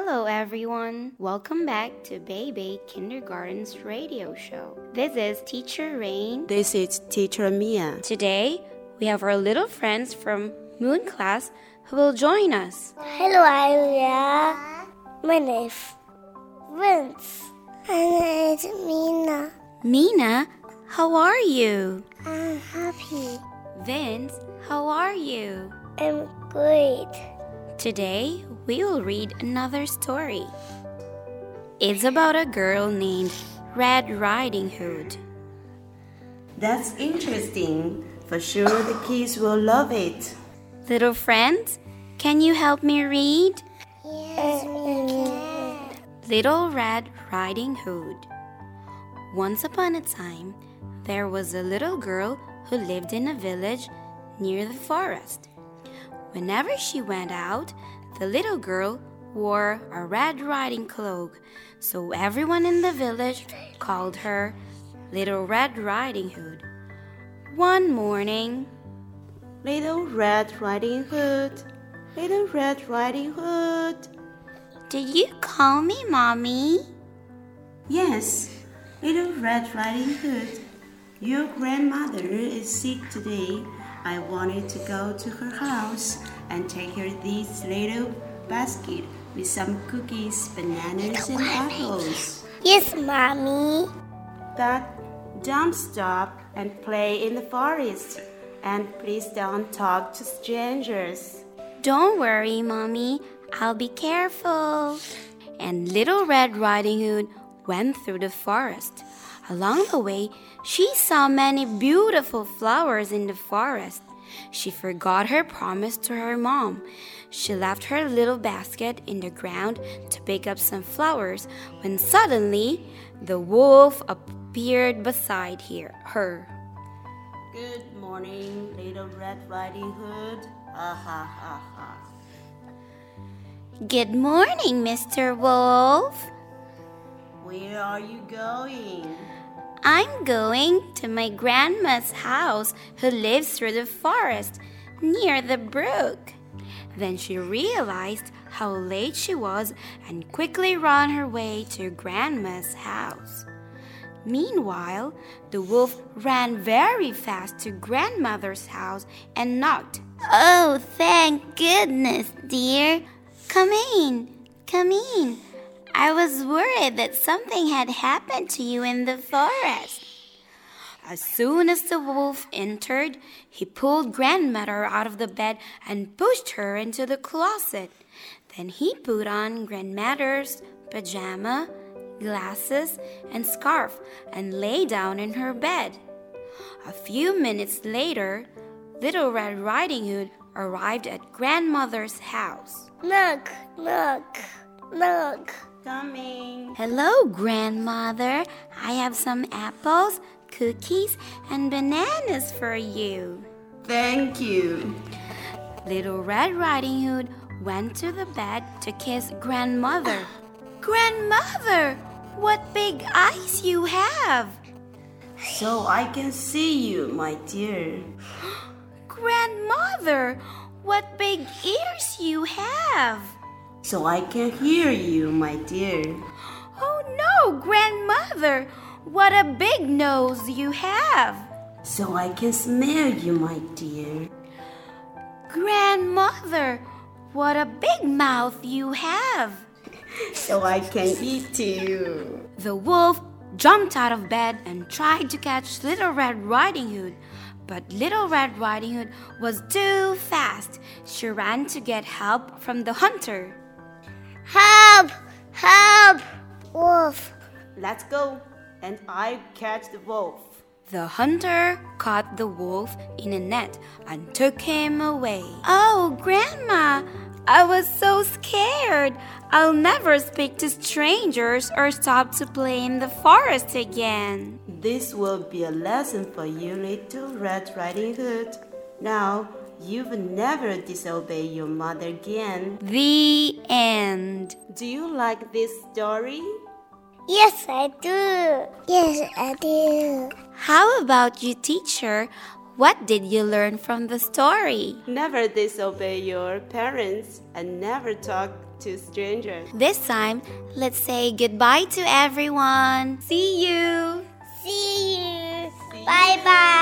Hello, everyone. Welcome back to Baby Kindergarten's radio show. This is Teacher Rain. This is Teacher Mia. Today, we have our little friends from Moon class who will join us. Hello, Aya. My name is Vince. My name is Mina. Mina, how are you? I'm happy. Vince, how are you? I'm great. Today, we will read another story. It's about a girl named Red Riding Hood. That's interesting. For sure, the kids will love it. Little friends, can you help me read? Yes, Little Red Riding Hood. Once upon a time, there was a little girl who lived in a village near the forest. Whenever she went out, the little girl wore a red riding cloak, so everyone in the village called her Little Red Riding Hood. One morning, Little Red Riding Hood, Little Red Riding Hood. did you call me mommy? Yes, Little Red Riding Hood. Your grandmother is sick today. I wanted to go to her house and take her this little basket with some cookies, bananas, and apples. yes, mommy. But don't stop and play in the forest. And please don't talk to strangers. Don't worry, Mommy. I'll be careful. And Little Red Riding Hood went through the forest. Along the way, she saw many beautiful flowers in the forest. She forgot her promise to her mom. She left her little basket in the ground to pick up some flowers when suddenly the wolf appeared beside here, her. Good morning, Little Red Riding Hood. Ha ha ha ha. Good morning, Mr. Wolf. Where are you going? I'm going to my grandma's house, who lives through the forest near the brook. Then she realized how late she was and quickly ran her way to grandma's house. Meanwhile, the wolf ran very fast to grandmother's house and knocked. Oh, thank goodness, dear. Come in, come in. I was worried that something had happened to you in the forest. As soon as the wolf entered, he pulled grandmother out of the bed and pushed her into the closet. Then he put on grandmother's pajama, glasses, and scarf and lay down in her bed. A few minutes later, Little Red Riding Hood arrived at grandmother's house. Look, look, look. Coming. Hello, grandmother. I have some apples, cookies, and bananas for you. Thank you. Little Red Riding Hood went to the bed to kiss grandmother. grandmother, what big eyes you have! So I can see you, my dear. Grandmother, what big ears you have! So I can hear you, my dear. Oh no, grandmother, what a big nose you have! So I can smell you, my dear. Grandmother, what a big mouth you have! So I can eat you. The wolf jumped out of bed and tried to catch Little Red Riding Hood. But Little Red Riding Hood was too fast. She ran to get help from the hunter. Help! Help! Wolf. Let's go. And I catch the wolf. The hunter caught the wolf in a net and took him away. Oh, Grandma, I was so scared. I'll never speak to strangers or stop to play in the forest again. This will be a lesson for you, little Red Riding Hood. Now, you will never disobey your mother again. The end. Do you like this story? Yes, I do. Yes, I do. How about you, teacher? What did you learn from the story? Never disobey your parents and never talk to strangers. This time, let's say goodbye to everyone. See you. See you. Bye bye.